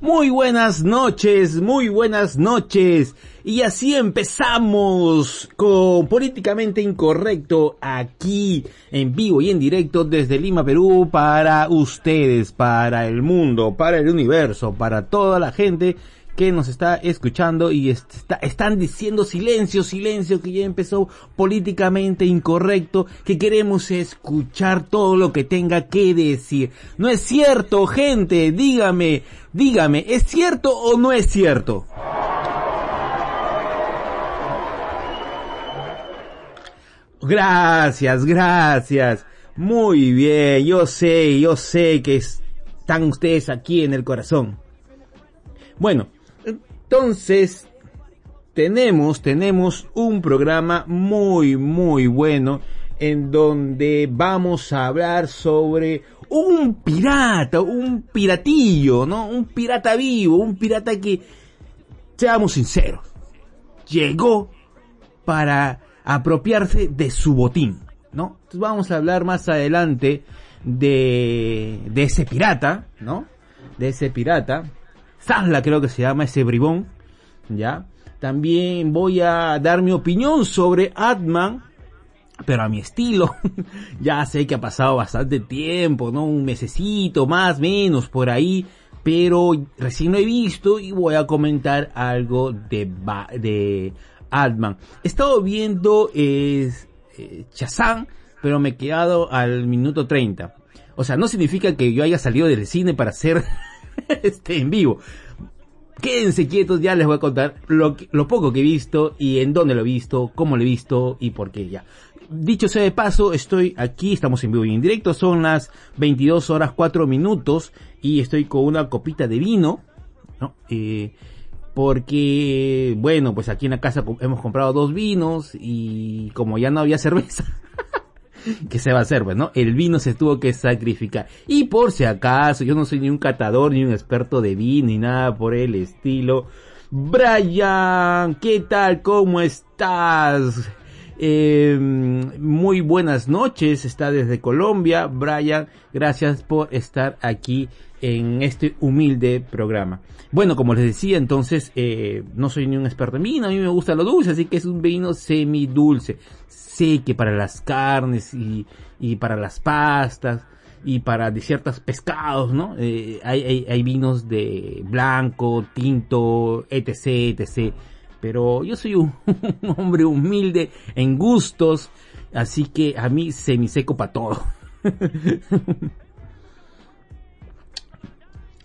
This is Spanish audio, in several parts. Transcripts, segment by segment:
Muy buenas noches, muy buenas noches. Y así empezamos con Políticamente Incorrecto aquí en vivo y en directo desde Lima, Perú para ustedes, para el mundo, para el universo, para toda la gente que nos está escuchando y está, están diciendo silencio, silencio, que ya empezó políticamente incorrecto, que queremos escuchar todo lo que tenga que decir. No es cierto, gente, dígame, dígame, ¿es cierto o no es cierto? Gracias, gracias. Muy bien, yo sé, yo sé que están ustedes aquí en el corazón. Bueno, entonces tenemos, tenemos un programa muy, muy bueno en donde vamos a hablar sobre un pirata, un piratillo, ¿no? Un pirata vivo, un pirata que, seamos sinceros, llegó para apropiarse de su botín, ¿no? Entonces vamos a hablar más adelante de, de ese pirata, ¿no? De ese pirata. Zazla creo que se llama ese bribón, ¿ya? También voy a dar mi opinión sobre Atman, pero a mi estilo. ya sé que ha pasado bastante tiempo, ¿no? Un mesecito, más, menos, por ahí. Pero recién lo he visto y voy a comentar algo de, de Altman. He estado viendo eh, Chazán, pero me he quedado al minuto 30. O sea, no significa que yo haya salido del cine para hacer este en vivo. Quédense quietos, ya les voy a contar lo, lo poco que he visto y en dónde lo he visto, cómo lo he visto y por qué ya. Dicho sea de paso, estoy aquí, estamos en vivo y en directo, son las 22 horas 4 minutos y estoy con una copita de vino, ¿no? Eh, porque, bueno, pues aquí en la casa hemos comprado dos vinos y como ya no había cerveza, ¿qué se va a hacer? Pues, ¿no? El vino se tuvo que sacrificar. Y por si acaso, yo no soy ni un catador, ni un experto de vino, ni nada por el estilo. Brian, ¿qué tal? ¿Cómo estás? Eh, muy buenas noches, está desde Colombia. Brian, gracias por estar aquí en este humilde programa. Bueno, como les decía, entonces, eh, no soy ni un experto en vino, a mí me gusta lo dulce, así que es un vino semidulce. Sé que para las carnes y, y para las pastas y para de ciertos pescados, ¿no? Eh, hay, hay, vinos de blanco, tinto, etc, etc. Pero yo soy un, un hombre humilde en gustos, así que a mí semiseco para todo.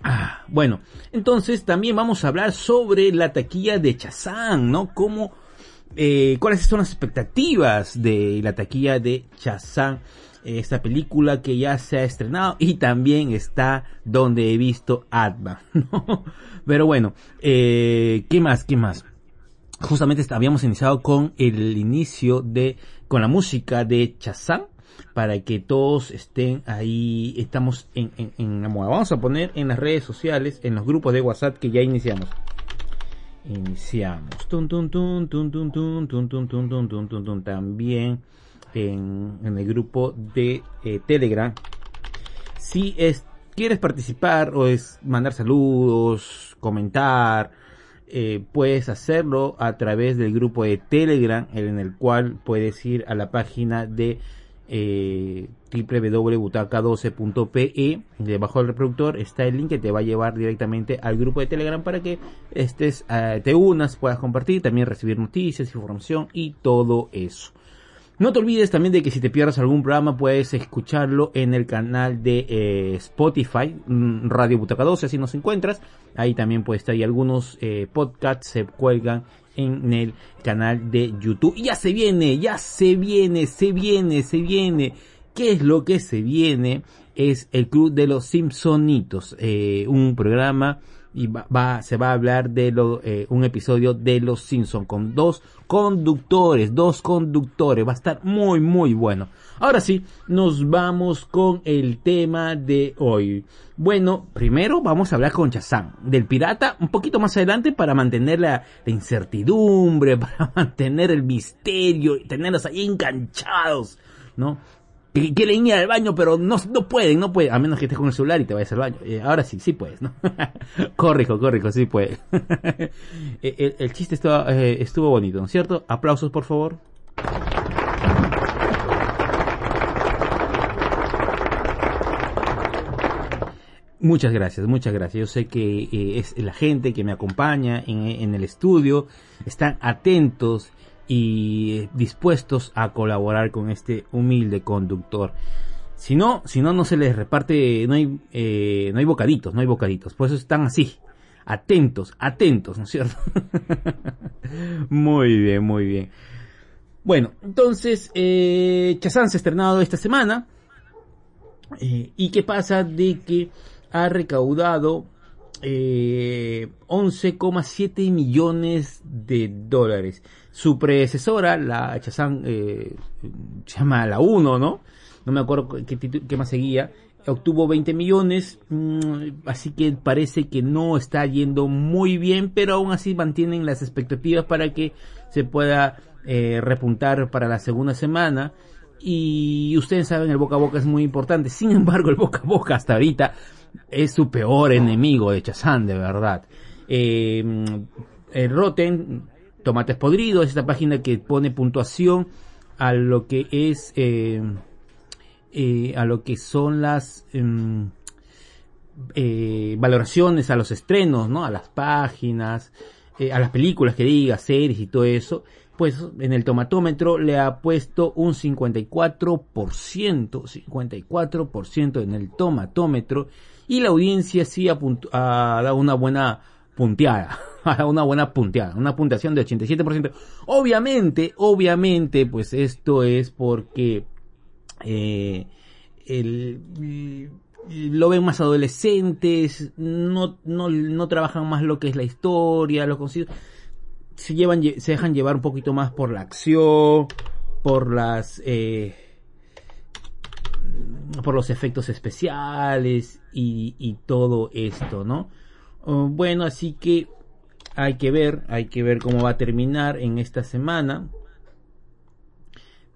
Ah, bueno, entonces también vamos a hablar sobre la taquilla de Chazán, ¿no? Cómo, eh, cuáles son las expectativas de la taquilla de Chazán, esta película que ya se ha estrenado y también está donde he visto Atma, ¿no? Pero bueno, eh, ¿qué más? ¿Qué más? Justamente habíamos iniciado con el inicio de, con la música de Chazán, para que todos estén ahí, estamos en, en, en la moda. Vamos a poner en las redes sociales, en los grupos de WhatsApp que ya iniciamos. Iniciamos. También en, el grupo de eh, Telegram. Si es, quieres participar o es mandar saludos, comentar, eh, puedes hacerlo a través del grupo de Telegram en el cual puedes ir a la página de eh, www.butaca12.pe debajo del reproductor está el link que te va a llevar directamente al grupo de telegram para que estés uh, te unas puedas compartir también recibir noticias información y todo eso no te olvides también de que si te pierdes algún programa puedes escucharlo en el canal de eh, Spotify, mm, Radio Butaca 12, así nos encuentras. Ahí también puedes estar y algunos eh, podcasts se cuelgan en el canal de YouTube. Y ya se viene, ya se viene, se viene, se viene. ¿Qué es lo que se viene? Es el Club de los Simpsonitos, eh, un programa y va, va, se va a hablar de lo, eh, un episodio de Los Simpsons con dos conductores, dos conductores, va a estar muy muy bueno. Ahora sí, nos vamos con el tema de hoy. Bueno, primero vamos a hablar con Chazán, del pirata, un poquito más adelante para mantener la, la incertidumbre, para mantener el misterio y tenerlos ahí enganchados, ¿no? Que quieren ir al baño, pero no, no pueden, no pueden, a menos que estés con el celular y te vayas al baño. Eh, ahora sí, sí puedes, ¿no? corrijo, corrijo, sí puedes. el, el, chiste estuvo, eh, estuvo bonito, ¿no es cierto? Aplausos, por favor. Muchas gracias, muchas gracias. Yo sé que eh, es la gente que me acompaña en, en, el estudio, están atentos y dispuestos a colaborar con este humilde conductor. Si no, si no, no se les reparte, no hay, eh, no hay bocaditos, no hay bocaditos. Por eso están así, atentos, atentos, ¿no es cierto? muy bien, muy bien. Bueno, entonces, eh, Chazán se ha estrenado esta semana. Eh, ¿Y qué pasa? De que ha recaudado eh, 11,7 millones de dólares. Su predecesora, la Chazán, eh, se llama la 1, ¿no? No me acuerdo qué, más seguía. Obtuvo 20 millones, mmm, así que parece que no está yendo muy bien, pero aún así mantienen las expectativas para que se pueda eh, repuntar para la segunda semana. Y ustedes saben, el boca a boca es muy importante. Sin embargo, el boca a boca hasta ahorita es su peor enemigo de Chazán, de verdad. Eh, el Rotten Tomates Podridos, es esta página que pone puntuación a lo que es, eh, eh, a lo que son las em, eh, valoraciones a los estrenos, ¿no? A las páginas, eh, a las películas que diga, series y todo eso. Pues en el tomatómetro le ha puesto un 54%, 54% en el tomatómetro y la audiencia sí ha, ha dado una buena punteada, una buena punteada, una puntuación de 87%. Obviamente, obviamente, pues esto es porque eh, el, lo ven más adolescentes, no, no, no trabajan más lo que es la historia, lo se llevan, se dejan llevar un poquito más por la acción, por las, eh, por los efectos especiales y, todo esto, ¿no? Uh, bueno, así que hay que ver, hay que ver cómo va a terminar en esta semana.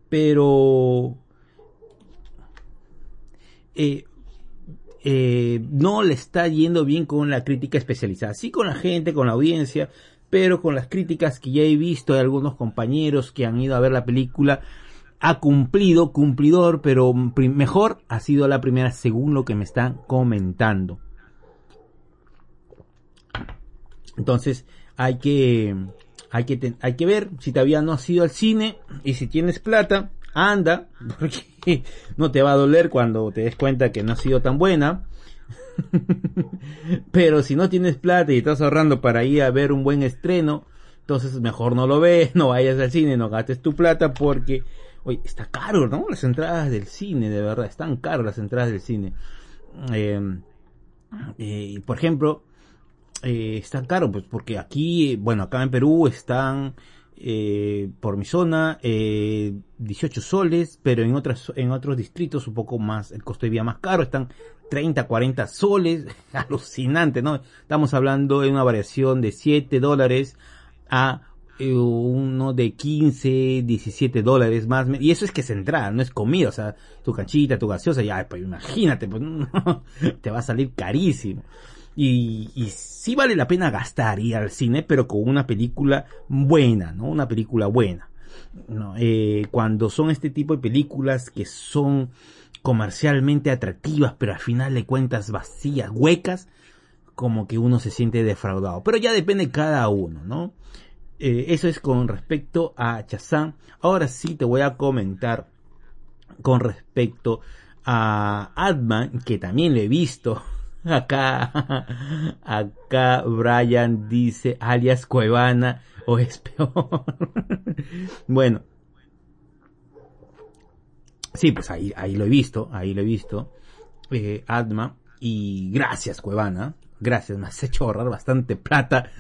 Pero eh, eh, no le está yendo bien con la crítica especializada. Sí con la gente, con la audiencia, pero con las críticas que ya he visto de algunos compañeros que han ido a ver la película, ha cumplido, cumplidor, pero mejor ha sido la primera según lo que me están comentando. Entonces hay que, hay que, hay que ver si todavía no has ido al cine y si tienes plata, anda, porque no te va a doler cuando te des cuenta que no ha sido tan buena. Pero si no tienes plata y estás ahorrando para ir a ver un buen estreno, entonces mejor no lo ves, no vayas al cine, no gastes tu plata porque, oye, está caro, ¿no? Las entradas del cine, de verdad, están caras las entradas del cine. Eh, eh, por ejemplo, eh, están caros, pues porque aquí, bueno, acá en Perú están eh, por mi zona eh, 18 soles, pero en otras en otros distritos un poco más, el costo de vida más caro, están 30, 40 soles, alucinante, ¿no? Estamos hablando de una variación de 7 dólares a eh, uno de 15, 17 dólares más, y eso es que es entrada, no es comida, o sea, tu canchita, tu gaseosa, ya, pues imagínate, pues te va a salir carísimo. Y, y sí vale la pena gastar ir al cine, pero con una película buena, ¿no? Una película buena. Eh, cuando son este tipo de películas que son comercialmente atractivas, pero al final de cuentas vacías, huecas, como que uno se siente defraudado. Pero ya depende de cada uno, ¿no? Eh, eso es con respecto a Chazán. Ahora sí te voy a comentar con respecto a Adman, que también lo he visto Acá, acá Brian dice alias Cuevana o es peor. bueno. Sí, pues ahí, ahí lo he visto, ahí lo he visto. Eh, Adma. Y gracias Cuevana. Gracias, me has hecho ahorrar bastante plata.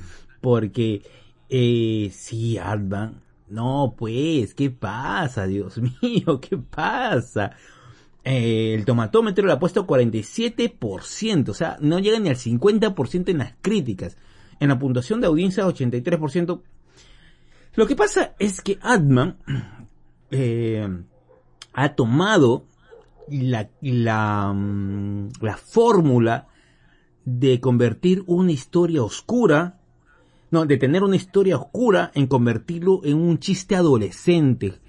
Porque, eh, sí, Adma. No, pues, ¿qué pasa? Dios mío, ¿qué pasa? Eh, el tomatómetro le ha puesto 47%, o sea, no llega ni al 50% en las críticas. En la puntuación de audiencia 83%. Lo que pasa es que Adman eh, ha tomado la, la, mm, la fórmula de convertir una historia oscura, no, de tener una historia oscura en convertirlo en un chiste adolescente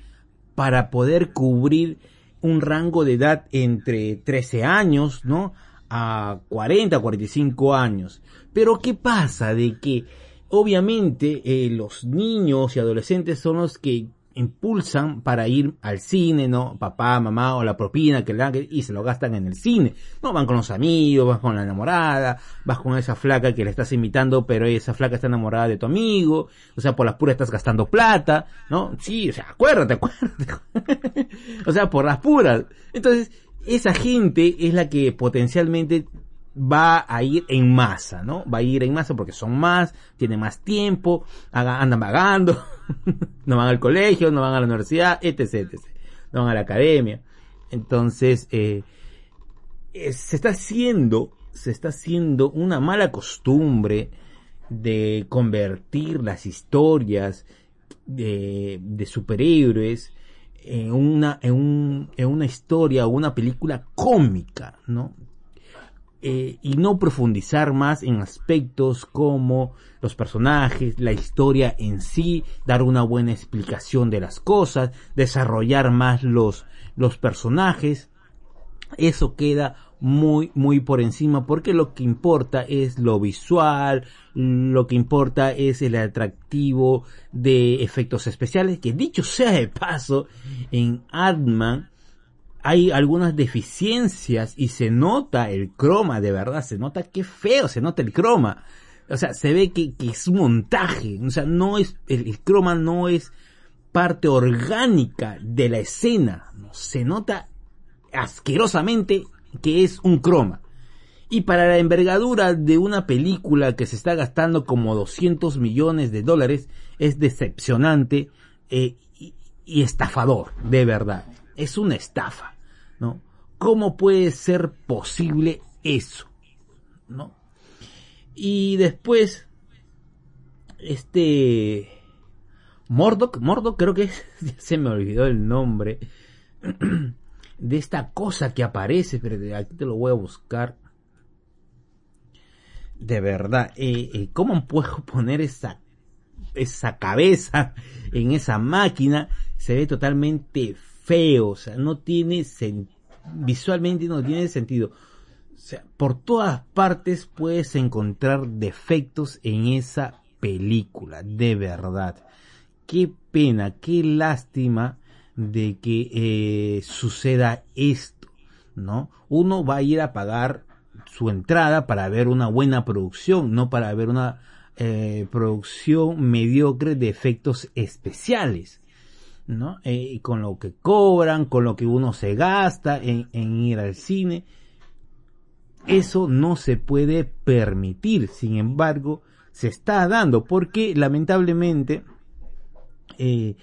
para poder cubrir un rango de edad entre 13 años, ¿no? A 40, 45 años. Pero ¿qué pasa? De que obviamente eh, los niños y adolescentes son los que impulsan para ir al cine, ¿no? Papá, mamá o la propina que le dan y se lo gastan en el cine. No van con los amigos, vas con la enamorada, vas con esa flaca que le estás invitando, pero esa flaca está enamorada de tu amigo, o sea, por las puras estás gastando plata, ¿no? Sí, o sea, acuérdate, acuérdate. o sea, por las puras. Entonces, esa gente es la que potencialmente va a ir en masa, ¿no? Va a ir en masa porque son más, tienen más tiempo, andan vagando, no van al colegio, no van a la universidad, etc, etc. No van a la academia. Entonces, eh, eh, se está haciendo, se está haciendo una mala costumbre de convertir las historias de, superhéroes en una, en, un, en una historia o una película cómica, ¿no? Eh, y no profundizar más en aspectos como los personajes, la historia en sí, dar una buena explicación de las cosas, desarrollar más los, los personajes. Eso queda muy, muy por encima porque lo que importa es lo visual, lo que importa es el atractivo de efectos especiales, que dicho sea de paso, en Adman hay algunas deficiencias y se nota el croma, de verdad, se nota que feo, se nota el croma. O sea, se ve que, es un montaje, o sea, no es, el, croma no es parte orgánica de la escena, se nota asquerosamente que es un croma. Y para la envergadura de una película que se está gastando como 200 millones de dólares, es decepcionante eh, y estafador, de verdad es una estafa, ¿no? ¿Cómo puede ser posible eso? ¿No? Y después, este, Mordok, Mordok creo que se me olvidó el nombre de esta cosa que aparece, pero aquí te lo voy a buscar. De verdad, eh, eh, ¿cómo puedo poner esa, esa cabeza en esa máquina? Se ve totalmente feo, o sea, no tiene visualmente no tiene sentido. O sea, por todas partes puedes encontrar defectos en esa película, de verdad. Qué pena, qué lástima de que eh, suceda esto, ¿no? Uno va a ir a pagar su entrada para ver una buena producción, no para ver una eh, producción mediocre de efectos especiales. ¿No? Eh, con lo que cobran, con lo que uno se gasta en, ir al cine. Eso no se puede permitir, sin embargo, se está dando porque lamentablemente eh,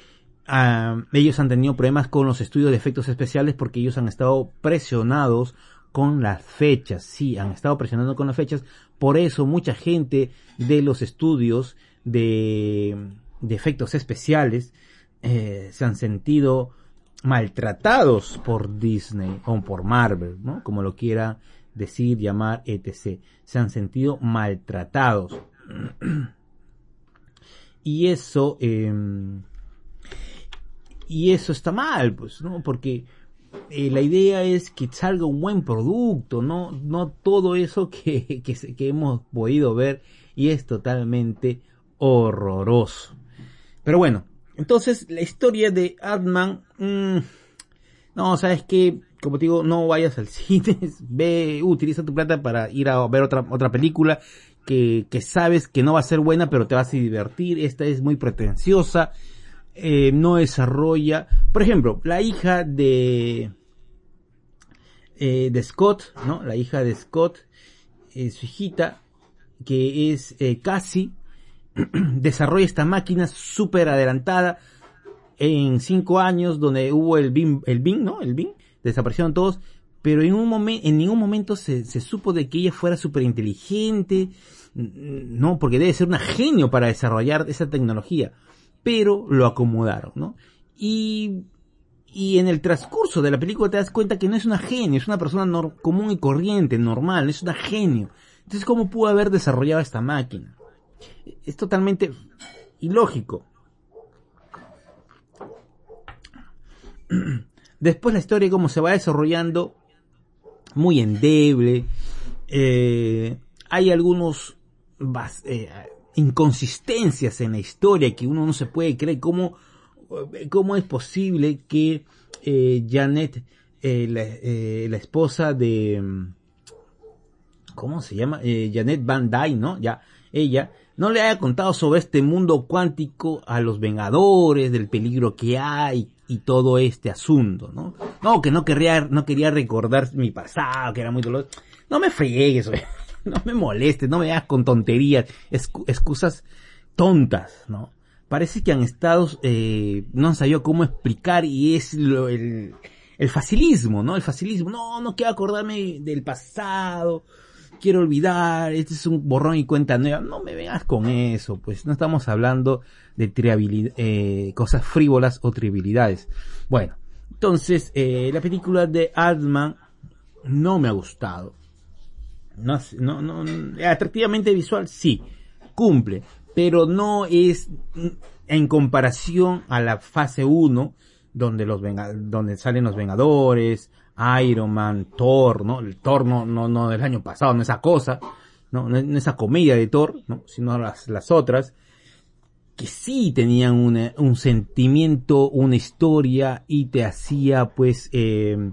ellos han tenido problemas con los estudios de efectos especiales porque ellos han estado presionados con las fechas, sí, han estado presionando con las fechas, por eso mucha gente de los estudios de efectos especiales eh, se han sentido maltratados por Disney o por Marvel, ¿no? Como lo quiera decir, llamar, etc. Se han sentido maltratados. y eso, em, y eso está mal, pues, ¿no? Porque eh, la idea es que salga un buen producto, no, no todo eso que, que, que hemos podido ver y es totalmente horroroso. Pero bueno, entonces, la historia de Adman, mmm, no, sabes que, como te digo, no vayas al cine, ve, utiliza tu plata para ir a ver otra, otra película que, que sabes que no va a ser buena, pero te vas a divertir. Esta es muy pretenciosa, eh, no desarrolla, por ejemplo, la hija de, eh, de Scott, ¿no? La hija de Scott, eh, su hijita, que es eh, desarrolla esta máquina súper adelantada en cinco años donde hubo el BIM, el BIM, ¿no? El BIM, desaparecieron todos, pero en un en ningún momento se, se supo de que ella fuera súper inteligente, no, porque debe ser una genio para desarrollar esa tecnología, pero lo acomodaron, ¿no? Y, y en el transcurso de la película te das cuenta que no es una genio, es una persona común y corriente, normal, es una genio. Entonces, ¿cómo pudo haber desarrollado esta máquina? Es totalmente ilógico. Después la historia, cómo se va desarrollando, muy endeble. Eh, hay algunos eh, inconsistencias en la historia que uno no se puede creer. ¿Cómo, cómo es posible que eh, Janet, la, la, esposa de... ¿Cómo se llama? Janet Van Dyne, ¿no? Ya, ella no le haya contado sobre este mundo cuántico a los Vengadores, del peligro que hay y todo este asunto, ¿no? No, que no quería, no quería recordar mi pasado, que era muy doloroso. No me friegues, no me molestes, no me hagas con tonterías, excusas tontas, ¿no? Parece que han estado, eh, no han sabido cómo explicar y es lo, el, el facilismo, ¿no? El facilismo, no, no quiero acordarme del pasado, quiero olvidar, este es un borrón y cuenta nueva. No me veas con eso, pues no estamos hablando de eh, cosas frívolas o trivialidades. Bueno, entonces, eh, la película de Altman no me ha gustado. No, no, no, atractivamente visual sí, cumple, pero no es en comparación a la fase 1, donde los donde salen los Vengadores, Iron Man, Thor, ¿no? El Thor no, no, no del año pasado, no esa cosa, no, no esa comedia de Thor, ¿no? Sino las, las otras, que sí tenían un sentimiento, una historia y te hacía pues eh,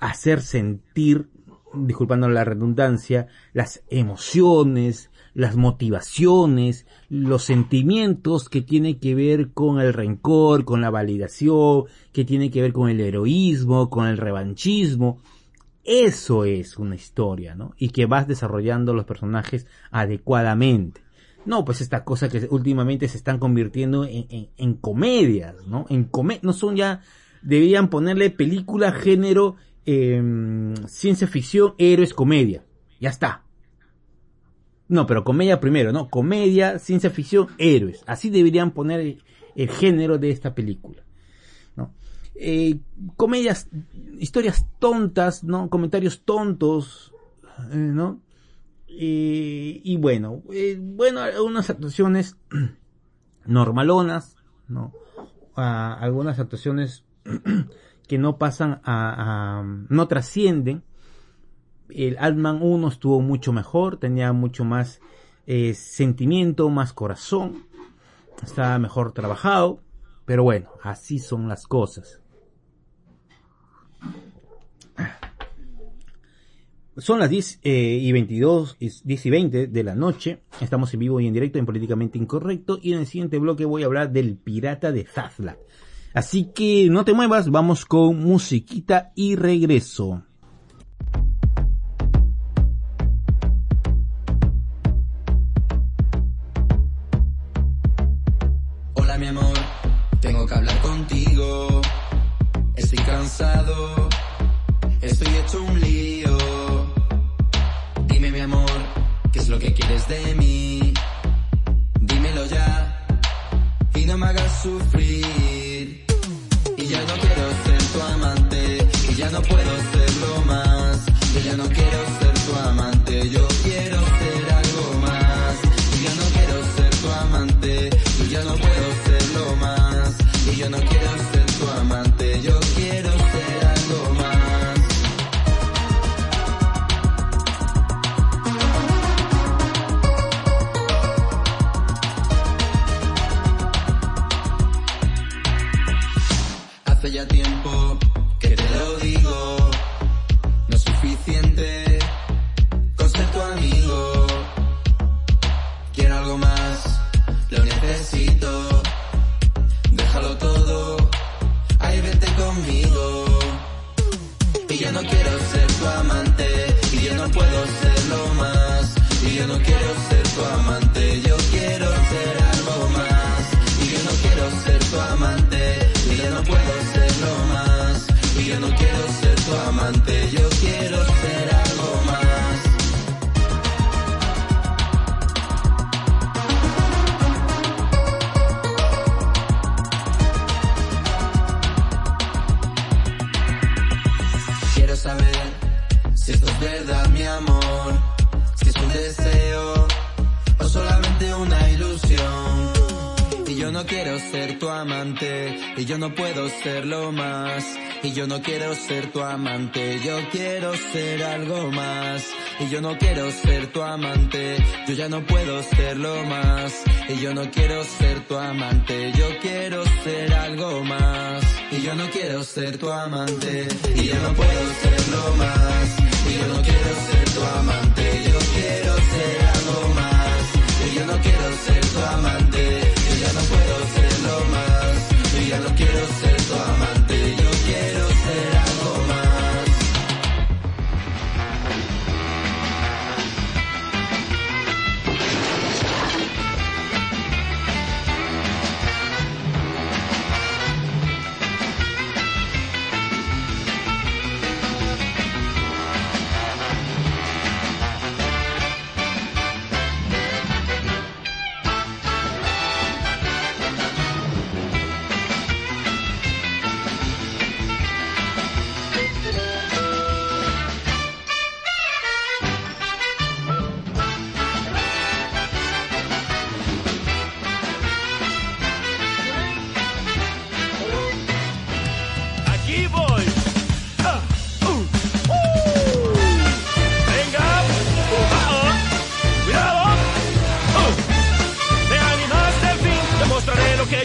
hacer sentir, disculpando la redundancia, las emociones, las motivaciones, los sentimientos que tiene que ver con el rencor, con la validación, que tiene que ver con el heroísmo, con el revanchismo. Eso es una historia, ¿no? Y que vas desarrollando los personajes adecuadamente. No, pues esta cosa que últimamente se están convirtiendo en, comedias, ¿no? En no son ya, deberían ponerle película, género, em, ciencia ficción, héroes, comedia. Ya está. No, pero comedia primero, ¿no? Comedia, ciencia ficción, héroes. Así deberían poner el, género de esta película. ¿no? Eh, comedias, historias tontas, ¿no? Comentarios tontos, eh, ¿no? y bueno, eh, bueno, algunas actuaciones normalonas, ¿no? algunas actuaciones que no pasan a no trascienden, el Altman 1 estuvo mucho mejor, tenía mucho más eh, sentimiento, más corazón, estaba mejor trabajado, pero bueno, así son las cosas. Son las 10 eh, y 22, 10 y 20 de la noche. Estamos en vivo y en directo en Políticamente Incorrecto. Y en el siguiente bloque voy a hablar del pirata de Zazla. Así que no te muevas, vamos con musiquita y regreso. Estoy hecho un lío. Dime mi amor, ¿qué es lo que quieres de mí? Dímelo ya y no me hagas sufrir. Y ya no quiero ser tu amante, y ya no puedo serlo más. Y ya no quiero ser tu amante, yo quiero ser algo más. Y yo no quiero ser tu amante, yo ya no puedo serlo más. Y yo no quiero ser tu amante, yo quiero ser algo más. Y yo no quiero ser tu amante, y yo no puedo serlo más. Y yo no quiero ser tu amante, yo quiero ser algo más. Y yo no quiero ser tu amante,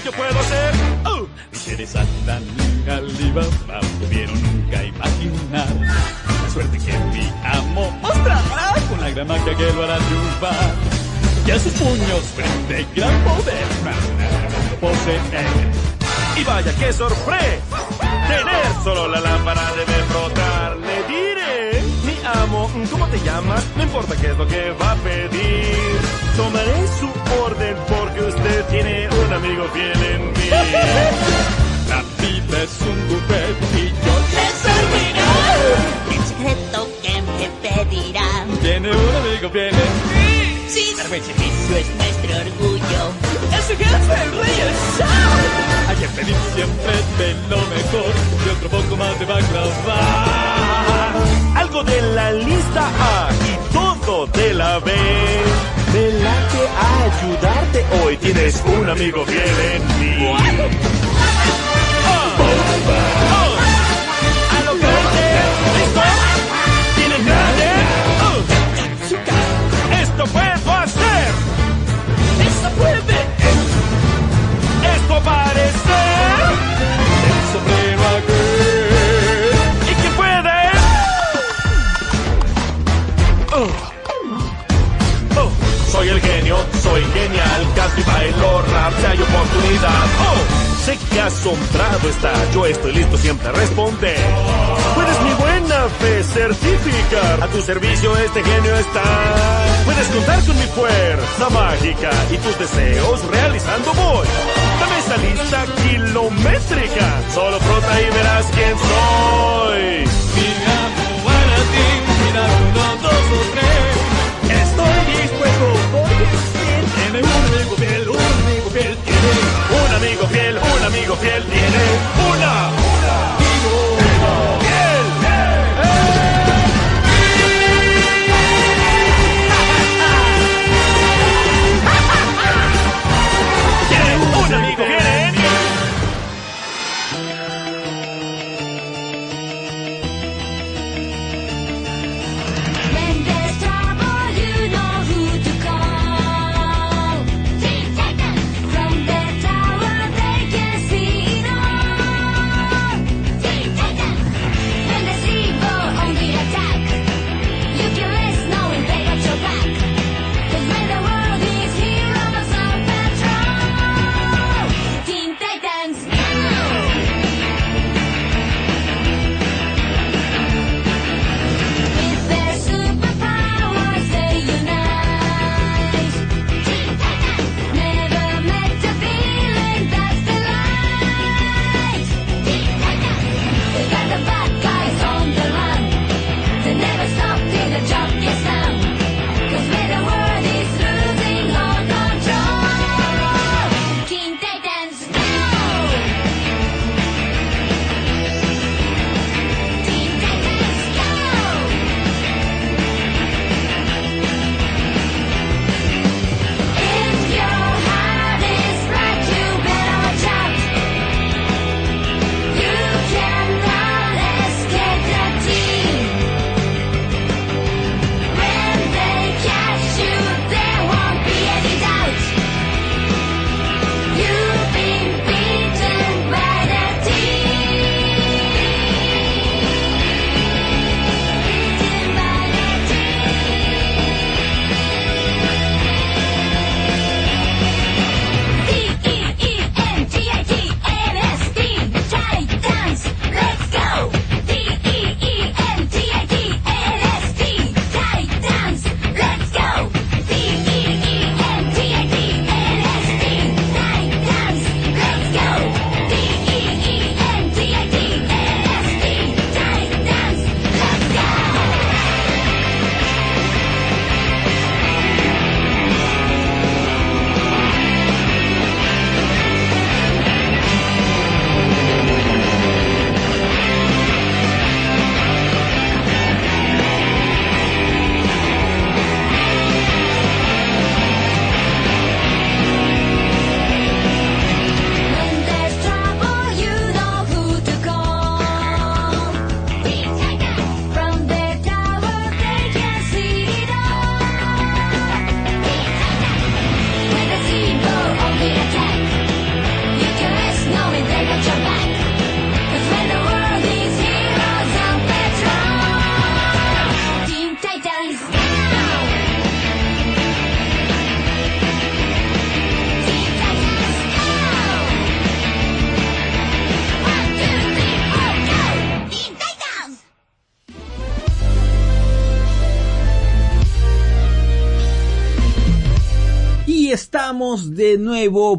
yo puedo hacer. Uh. Eres y Alibaba, pudieron nunca imaginar la suerte que mi amo mostrará con la gran magia que lo hará triunfar. Y a sus puños frente gran poder, lo poseen. Y vaya qué sorpresa. Tener solo la lámpara debe frotar. Le diré, mi amo, ¿cómo te llamas? No importa qué es lo que va a pedir. Tomaré su orden porque usted tiene un amigo fiel en mí. La vida es un buffet y yo ¡Me servirá! El secreto que me pedirá. tiene un amigo fiel en mí. Sí, el servicio es nuestro orgullo. ¡Ese jefe, el rey, el chao! Hay que pedir siempre de lo mejor y otro poco más de baklava. Algo de la lista A y todo de la B. Me late a ayudarte hoy. Tienes un amigo fiel en mí. A lo grande. ¿Listo? ¿Tienes grande? Esto puedo hacer. Esto puede. Genial, canto y bailo rap, si hay oportunidad. Oh, sé que asombrado está, yo estoy listo siempre a responder. Puedes mi buena fe certificar, a tu servicio este genio está. Puedes contar con mi fuerza mágica y tus deseos realizando voy. Dame esa lista kilométrica, solo frota y verás quién soy. Mi amo para ti, mira uno, dos o tres. Estoy dispuesto. Tiene un amigo fiel, un amigo fiel, tiene. Un amigo fiel, un amigo fiel tiene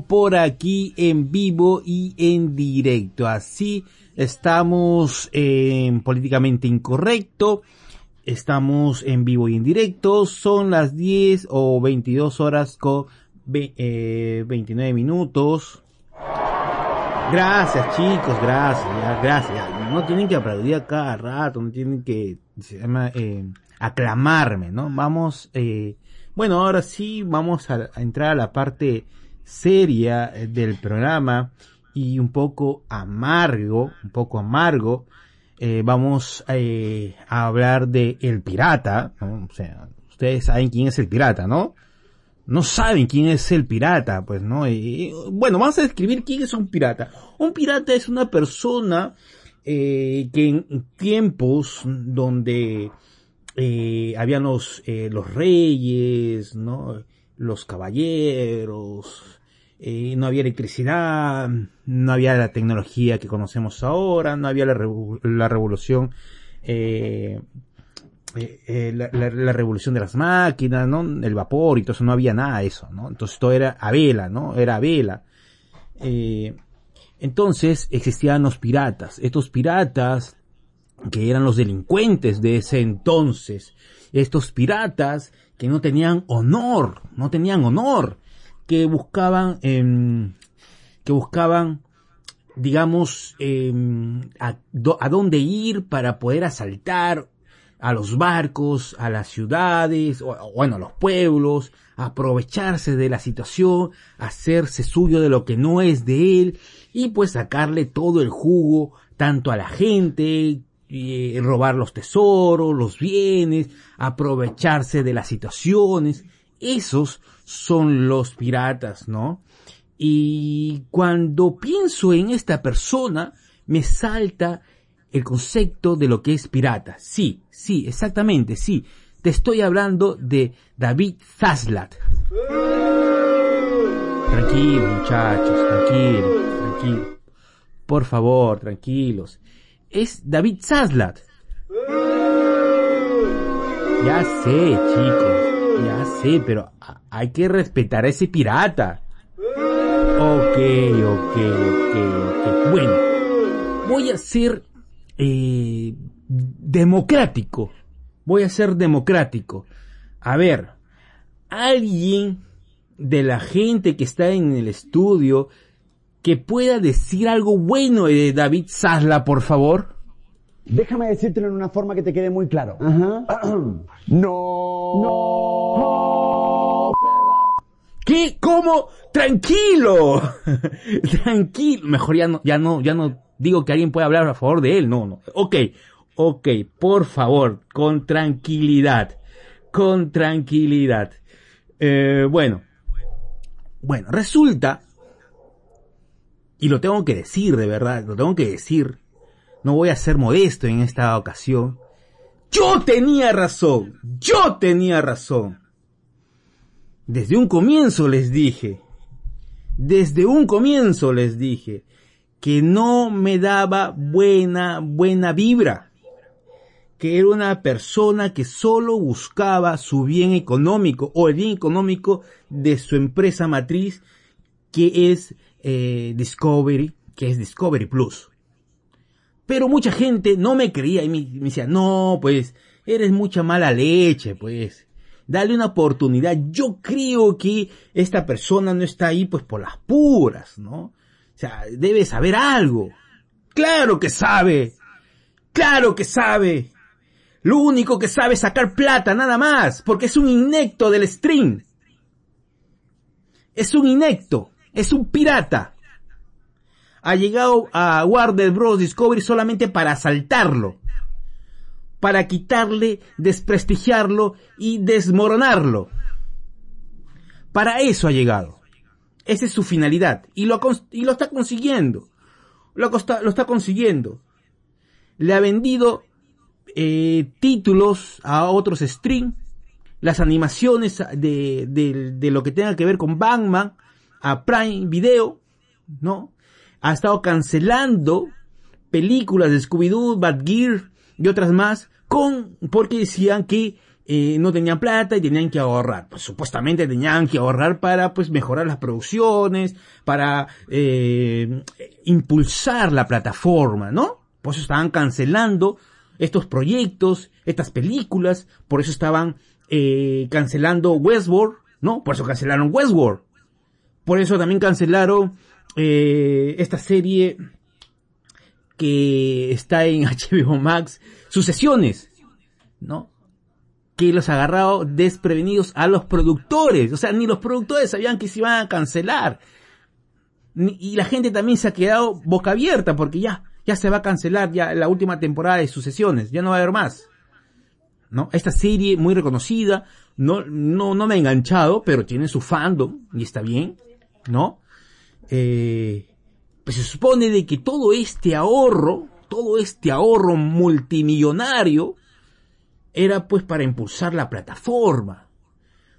por aquí en vivo y en directo. Así estamos en políticamente incorrecto. Estamos en vivo y en directo. Son las 10 o 22 horas con ve- eh, 29 minutos. Gracias chicos, gracias, gracias. No tienen que aplaudir a cada rato, no tienen que se llama, eh, aclamarme, ¿no? Vamos, eh, bueno, ahora sí vamos a, a entrar a la parte seria eh, del programa y un poco amargo, un poco amargo. Eh, vamos eh, a hablar de El Pirata. O sea, ustedes saben quién es el pirata, ¿no? no saben quién es el pirata, pues, ¿no? Y, bueno, vamos a describir quién es un pirata. Un pirata es una persona eh, que en tiempos donde eh, habían los, eh, los reyes, ¿no? Los caballeros, no había electricidad, no había la tecnología que conocemos ahora, no había la, la revolución eh, eh, eh, la, la- revolución de las máquinas, ¿no? El vapor y todo eso, no había nada de eso, ¿no? Entonces todo era a vela, ¿no? Era a vela. Entonces existían los piratas. Estos piratas, que eran los delincuentes de ese entonces. Estos piratas que no tenían honor, no tenían honor, que buscaban, em, que buscaban digamos, eh, a, a dónde ir para poder asaltar a los barcos, a las ciudades, o, bueno, a los pueblos, aprovecharse de la situación, hacerse suyo de lo que no es de él, y pues sacarle todo el jugo, tanto a la gente, eh, robar los tesoros, los bienes, aprovecharse de las situaciones. Esos son los piratas, ¿no? Y cuando pienso en esta persona, me salta el concepto de lo que es pirata. Sí, sí, exactamente, sí. Te estoy hablando de David Zaslat. Tranquilos, muchachos, tranquilos, tranquilos. Por favor, tranquilos. Es David Zaslat. Ya sé, chicos, ya sé, pero hay que respetar a ese pirata. Ok, ok, ok, ok. Bueno, voy a ser eh, democrático. Voy a ser democrático. A ver, alguien de la gente que está en el estudio que pueda decir algo bueno de David Sasla, por favor. Déjame decírtelo en una forma que te quede muy claro. no. No. ¿Qué? ¿Cómo? Tranquilo. Tranquilo. Mejor ya no, ya no, ya no digo que alguien pueda hablar a favor de él. No, no. Ok. Ok. Por favor. Con tranquilidad. Con tranquilidad. Eh, bueno. Bueno, resulta. Y lo tengo que decir, de verdad. Lo tengo que decir. No voy a ser modesto en esta ocasión. Yo tenía razón. Yo tenía razón. Desde un comienzo les dije, desde un comienzo les dije, que no me daba buena, buena vibra, que era una persona que solo buscaba su bien económico o el bien económico de su empresa matriz, que es eh, Discovery, que es Discovery Plus. Pero mucha gente no me creía y me, decía, no, pues, eres mucha mala leche, pues dale una oportunidad. Yo creo que esta persona no está ahí pues por las puras, ¿no? O sea, debe saber algo. Claro que sabe. Claro que sabe. Lo único que sabe es sacar plata, nada más, porque es un inecto del stream. Es un inecto, es un pirata. Ha llegado a Warner Bros. Discovery solamente para asaltarlo para quitarle, desprestigiarlo y desmoronarlo. Para eso ha llegado. Esa es su finalidad. Y lo, está consiguiendo. Lo, está consiguiendo. Le ha vendido eh, títulos a otros stream. Las animaciones de, de, lo que tenga que ver con Batman a Prime Video. ¿No? Ha estado cancelando películas de Scooby-Doo, Bad Gear, y otras más con porque decían que eh, no tenían plata y tenían que ahorrar. Pues supuestamente tenían que ahorrar para pues mejorar las producciones, para eh, impulsar la plataforma, ¿no? Por eso estaban cancelando estos proyectos, estas películas, por eso estaban eh, cancelando Westworld, ¿no? Por eso cancelaron Westworld. Por eso también cancelaron eh, esta serie que está en HBO Max, Sucesiones, ¿no? Que los agarrado desprevenidos a los productores. O sea, ni los productores sabían que se iban a cancelar. Y la gente también se ha quedado boca abierta porque ya, ya se va a cancelar ya la última temporada de Sucesiones. Ya no va a haber más. ¿no? Esta serie muy reconocida, no, no, no me ha enganchado, pero tiene su fandom, y está bien, ¿no? Eh, pues se supone de que todo este ahorro, todo este ahorro multimillonario, era pues para impulsar la plataforma,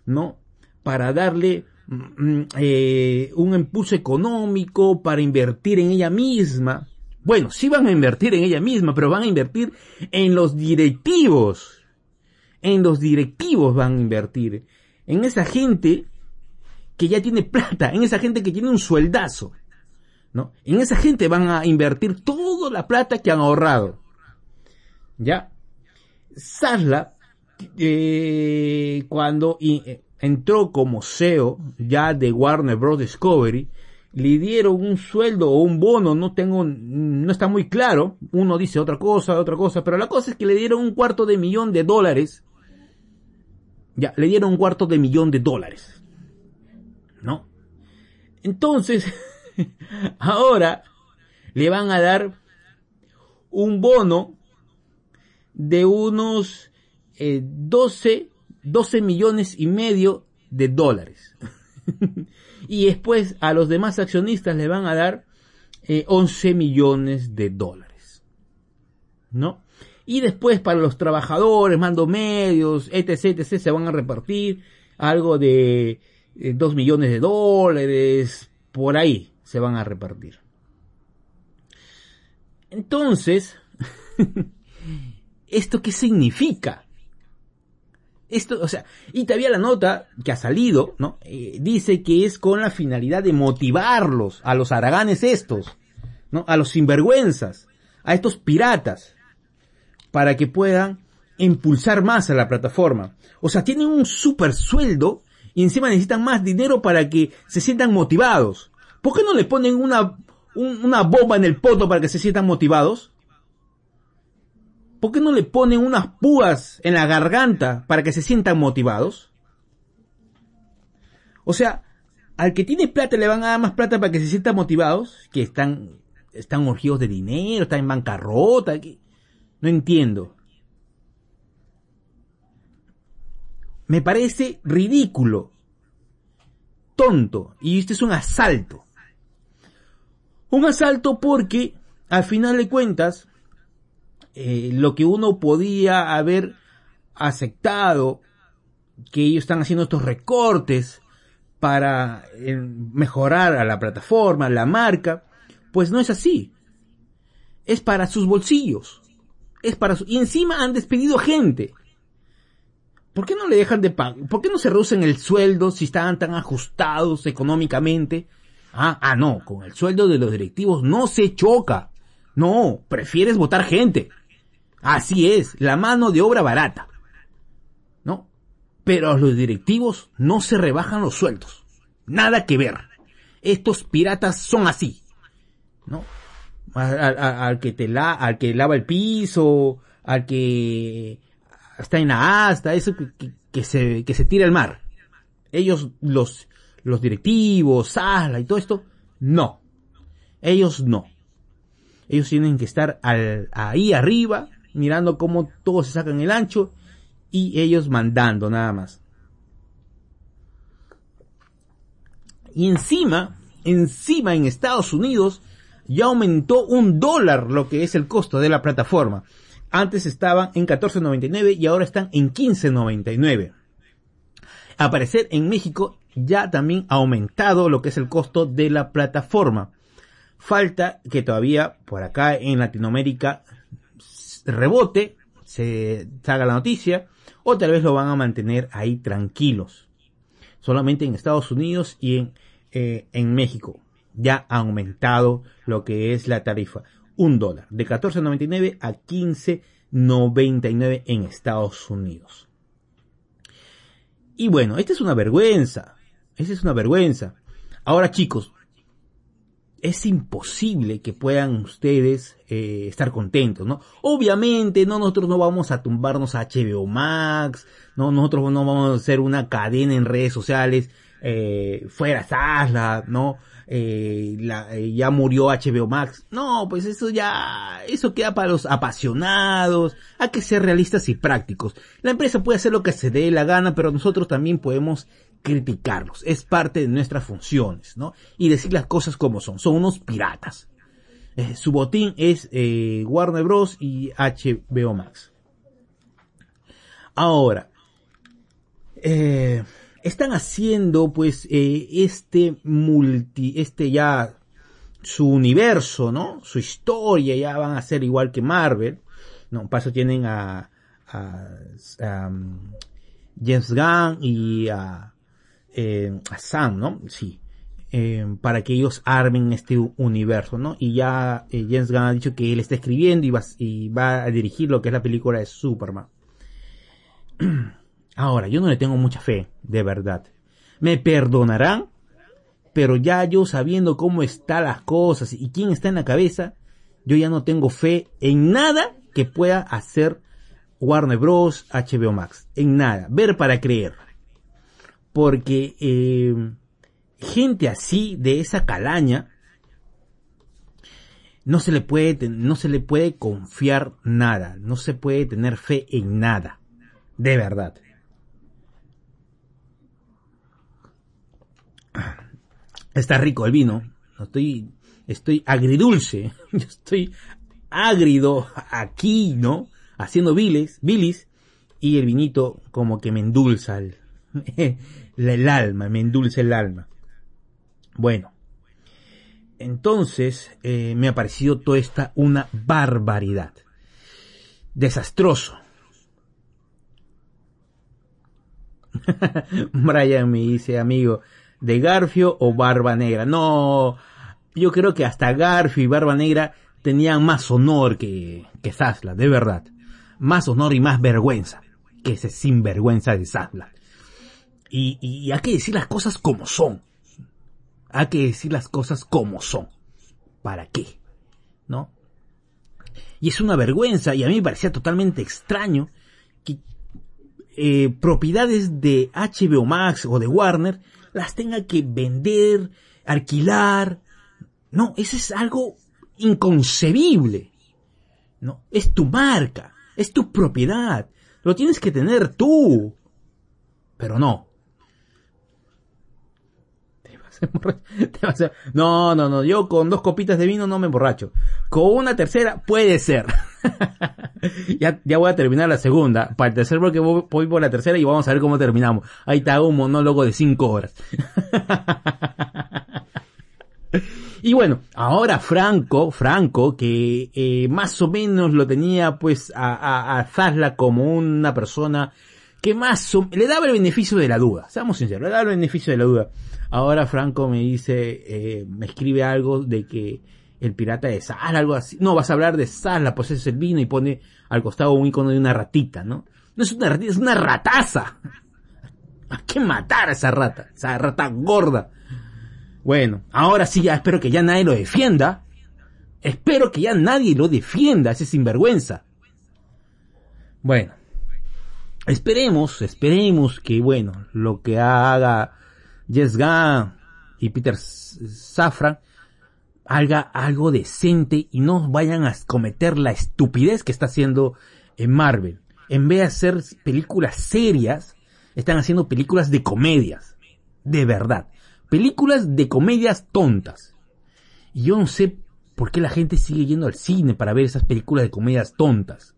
¿no? Para darle mm, eh, un impulso económico, para invertir en ella misma. Bueno, sí van a invertir en ella misma, pero van a invertir en los directivos. En los directivos van a invertir. En esa gente que ya tiene plata, en esa gente que tiene un sueldazo. ¿no? En esa gente van a invertir toda la plata que han ahorrado. ¿Ya? Sasla, eh, cuando eh, entró como CEO ya de Warner Bros. Discovery, le dieron un sueldo o un bono, no tengo, no está muy claro, uno dice otra cosa, otra cosa, pero la cosa es que le dieron un cuarto de millón de dólares, ya, le dieron un cuarto de millón de dólares, ¿no? Entonces, ahora le van a dar un bono de unos eh, 12, 12 millones y medio de dólares. y después a los demás accionistas le van a dar eh, 11 millones de dólares. ¿No? Y después para los trabajadores, mando medios, etc, etc, se van a repartir algo de eh, 2 millones de dólares, por ahí se van a repartir. Entonces, ¿esto qué significa? Esto, o sea, y todavía la nota que ha salido, ¿no? Eh, dice que es con la finalidad de motivarlos, a los haraganes estos, ¿no? A los sinvergüenzas, a estos piratas, para que puedan impulsar más a la plataforma. O sea, tienen un super sueldo y encima necesitan más dinero para que se sientan motivados. ¿Por qué no le ponen una, un- una bomba en el poto para que se sientan motivados? ¿Por qué no le ponen unas púas en la garganta para que se sientan motivados? O sea, al que tiene plata le van a dar más plata para que se sientan motivados, que están, están urgidos de dinero, están en bancarrota, no entiendo. Me parece ridículo, tonto, y este es un asalto. Un asalto porque, al final de cuentas, eh, lo que uno podía haber aceptado, que ellos están haciendo estos recortes para eh, mejorar a la plataforma, la marca, pues no es así. Es para sus bolsillos. Es para su... Y encima han despedido gente. ¿Por qué no le dejan de pagar? ¿Por qué no se reducen el sueldo si estaban tan ajustados económicamente? Ah, ah, no, con el sueldo de los directivos no se choca. No, prefieres votar gente. Así es, la mano de obra barata. ¿No? Pero los directivos no se rebajan los sueldos. Nada que ver. Estos piratas son así. ¿No? Al que te la, al que lava el piso, al que está en la asta, eso que, que- que se, que se tira al mar. Ellos, los, los directivos, Sala y todo esto, no. Ellos no. Ellos tienen que estar al- ahí arriba, mirando cómo todos se sacan el ancho y ellos mandando nada más. Y encima, encima en Estados Unidos ya aumentó un dólar lo que es el costo de la plataforma. Antes estaban en 14.99 y ahora están en 15.99. A parecer en México ya también ha aumentado lo que es el costo de la plataforma. Falta que todavía por acá en Latinoamérica rebote, se salga la noticia, o tal vez lo van a mantener ahí tranquilos. Solamente en Estados Unidos y en, eh, en México. Ya ha aumentado lo que es la tarifa. Un dólar. De 14.99 a 15.99 en Estados Unidos. Y bueno, esta es una vergüenza. Esta es una vergüenza. Ahora chicos, es imposible que puedan ustedes eh, estar contentos, ¿no? Obviamente, no, nosotros no vamos a tumbarnos a HBO Max, no, nosotros no vamos a hacer una cadena en redes sociales, eh, fuera Sasla, ¿no? Eh, la, eh, ya murió HBO Max. No, pues eso ya, eso queda para los apasionados. Hay que ser realistas y prácticos. La empresa puede hacer lo que se dé la gana, pero nosotros también podemos criticarlos. Es parte de nuestras funciones, ¿no? Y decir las cosas como son. Son unos piratas. Eh, su botín es eh, Warner Bros. y HBO Max. Ahora, eh, están haciendo pues eh, este multi, este ya su universo, ¿no? Su historia ya van a ser igual que Marvel. No, paso tienen a, a, a um, James Gunn y a, eh, a Sam, ¿no? Sí. Eh, para que ellos armen este universo, ¿no? Y ya James Gunn ha dicho que él está escribiendo y va, y va a dirigir lo que es la película de Superman. Ahora, yo no le tengo mucha fe, de verdad. Me perdonarán, pero ya yo sabiendo cómo están las cosas y quién está en la cabeza, yo ya no tengo fe en nada que pueda hacer Warner Bros, HBO Max. En nada. Ver para creer. Porque eh, gente así, de esa calaña, no se le puede, no se le puede confiar nada. No se puede tener fe en nada. De verdad. Está rico el vino. Estoy, estoy agridulce. Yo estoy agrido aquí, ¿no? Haciendo bilis, bilis. Y el vinito como que me endulza el, el alma, me endulza el alma. Bueno. Entonces, eh, me ha parecido toda esta una barbaridad. Desastroso. Brian me dice, amigo, de Garfio o Barba Negra. No, yo creo que hasta Garfio y Barba Negra tenían más honor que, que Zasla, de verdad. Más honor y más vergüenza que ese sinvergüenza de Zasla. Y, y, hay que decir las cosas como son. Hay que decir las cosas como son. ¿Para qué? ¿No? Y es una vergüenza, y a mí me parecía totalmente extraño que eh, propiedades de HBO Max o de Warner las tenga que vender, alquilar. No, eso es algo inconcebible. No, es tu marca, es tu propiedad. Lo tienes que tener tú. Pero no. Te vas a emborrachar- te vas a- No, no, no. Yo con dos copitas de vino no me emborracho. Con una tercera puede ser. ya, ya voy a terminar la segunda. Para el tercer bloque voy, por la tercera y vamos a ver cómo terminamos. Ahí está un monólogo de cinco horas. Y bueno, ahora Franco, Franco, que eh, más o menos lo tenía pues a, a, a como una persona que más o, le daba el beneficio de la duda, seamos sinceros, le daba el beneficio de la duda. Ahora Franco me dice, eh, me escribe algo de que el pirata de Zasla, algo así. No, vas a hablar de Zasla, pues ese es el vino y pone al costado un icono de una ratita, ¿no? No es una ratita, es una rataza. Hay que matar a esa rata, esa rata gorda. Bueno, ahora sí ya espero que ya nadie lo defienda. Espero que ya nadie lo defienda, ese sinvergüenza. Bueno, esperemos, esperemos que, bueno, lo que haga Jess Gunn y Peter Safran haga algo decente y no vayan a cometer la estupidez que está haciendo en Marvel. En vez de hacer películas serias, están haciendo películas de comedias. De verdad. Películas de comedias tontas. Y yo no sé por qué la gente sigue yendo al cine para ver esas películas de comedias tontas.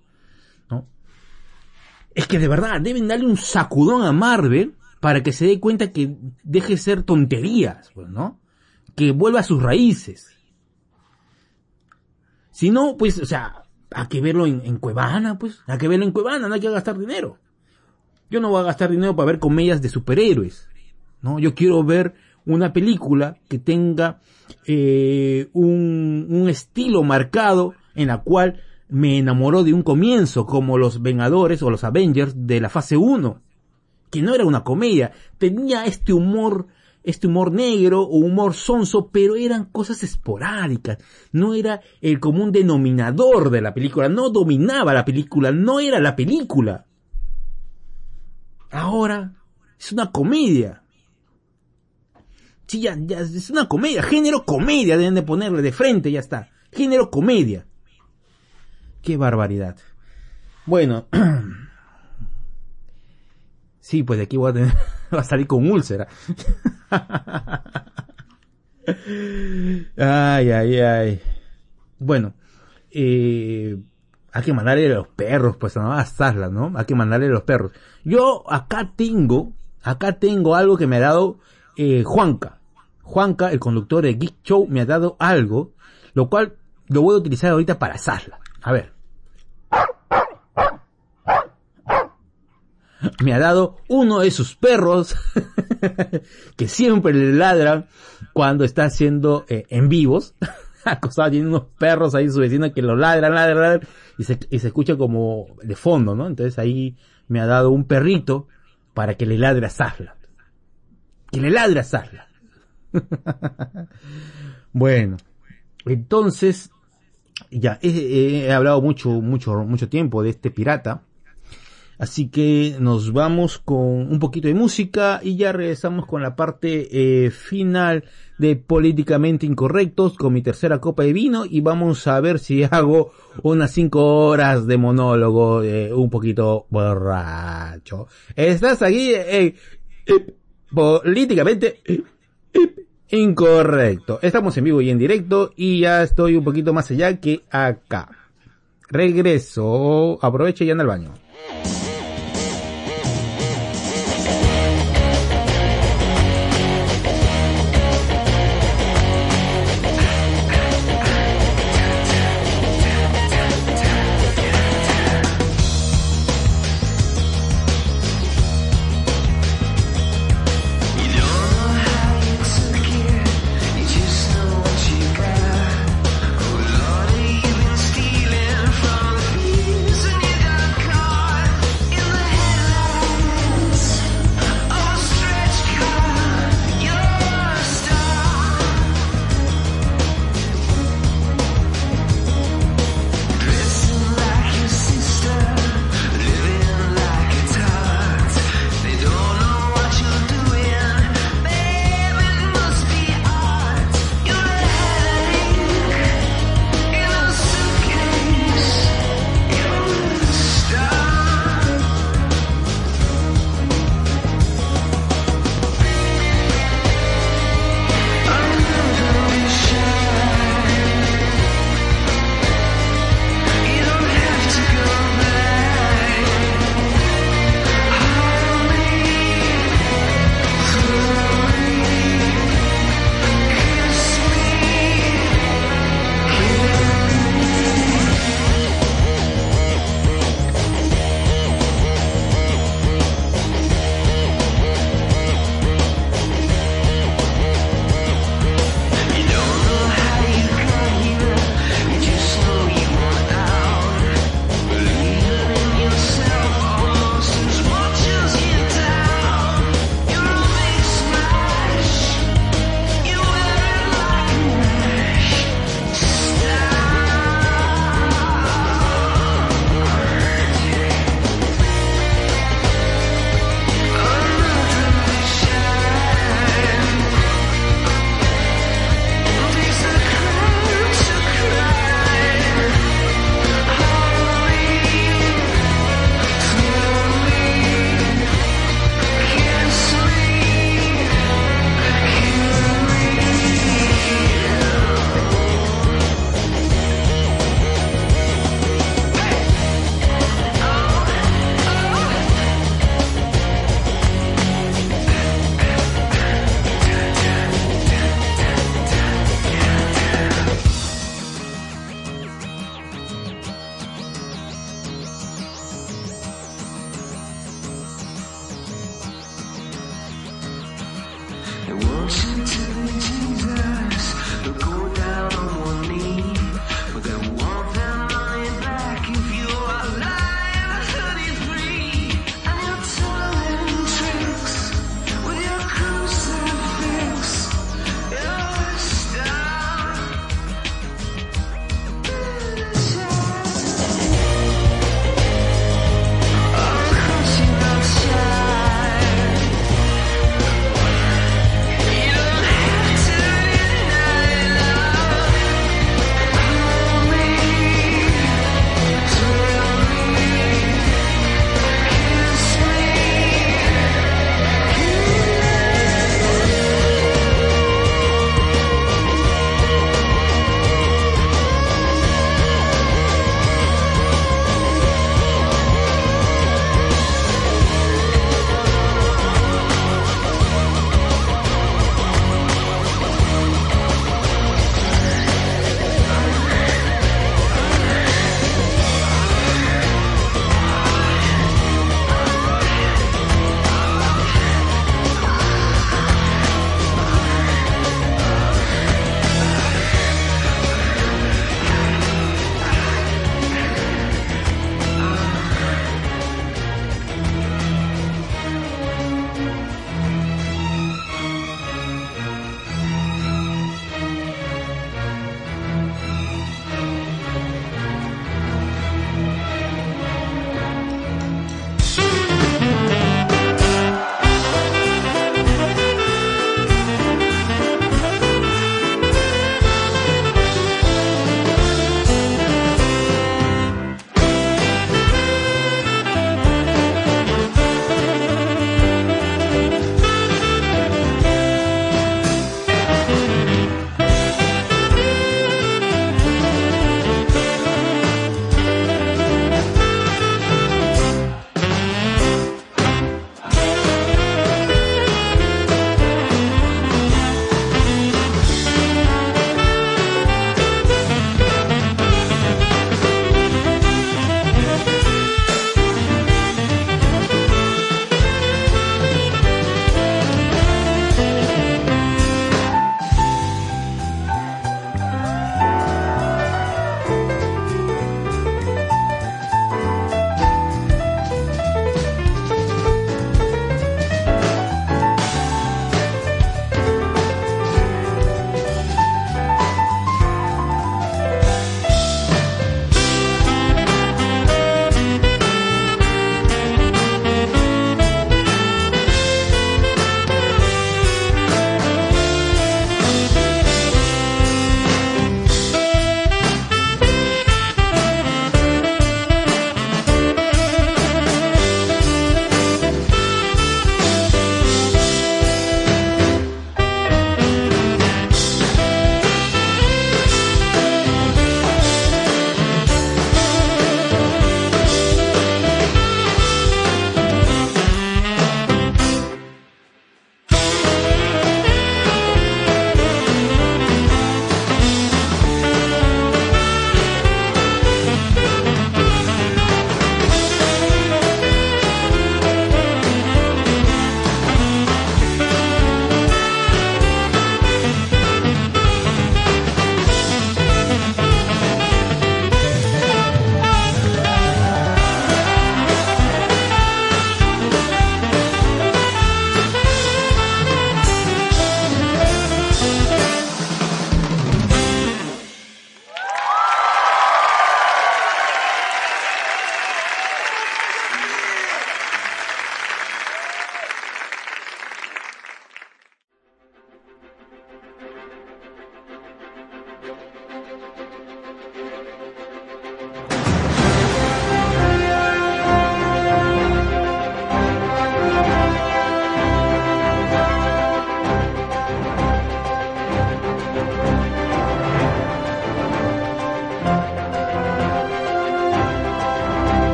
Es que de verdad deben darle un sacudón a Marvel para que se dé cuenta que deje de ser tonterías, pues, ¿no? Que vuelva a sus raíces. Si no, pues, o sea, hay que verlo en, en Cuevana, pues. Hay que verlo en Cuevana, no hay que gastar dinero. Yo no voy a gastar dinero para ver comedias de superhéroes. ¿no? Yo quiero ver una película que tenga eh, un, un estilo marcado en la cual me enamoró de un comienzo, como los Vengadores o los Avengers de la fase 1, que no era una comedia, tenía este humor, este humor negro o humor sonso, pero eran cosas esporádicas, no era el común denominador de la película, no dominaba la película, no era la película. Ahora es una comedia. Sí, ya, ya, es una comedia, género comedia, deben de ponerle de frente, ya está. Género comedia. Qué barbaridad. Bueno. Sí, pues de aquí voy a tener, va a salir con úlcera. Ay, ay, ay. Bueno, eh, hay que mandarle a los perros, pues no a Sasla, ¿no? Hay que mandarle a los perros. Yo acá tengo, acá tengo algo que me ha dado eh, Juanca. Juanca, el conductor de Geek Show, me ha dado algo, lo cual lo voy a utilizar ahorita para Sasla. A ver. Me ha dado uno de sus perros que siempre le ladran cuando está haciendo eh, en vivos. Acostado tiene unos perros ahí su vecino que lo ladran, ladran, ladran y se, y se escucha como de fondo, ¿no? Entonces ahí me ha dado un perrito para que le ladre a Sasla. Que le ladre a Sasla. bueno, entonces ya he, hablado mucho, mucho, mucho tiempo de este pirata. Así que nos vamos con un poquito de música y ya regresamos con la parte eh, final de Políticamente Incorrectos con mi tercera copa de vino y vamos a ver si hago unas cinco horas de monólogo eh, un poquito borracho. Estás aquí eh, Políticamente Incorrecto. Estamos en vivo y en directo y ya estoy un poquito más allá que acá. Regreso. Aproveche y anda al baño.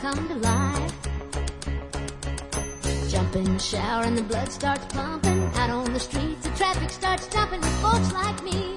Come to life. Jump in the shower and the blood starts pumping. Out on the streets, the traffic starts jumping with folks like me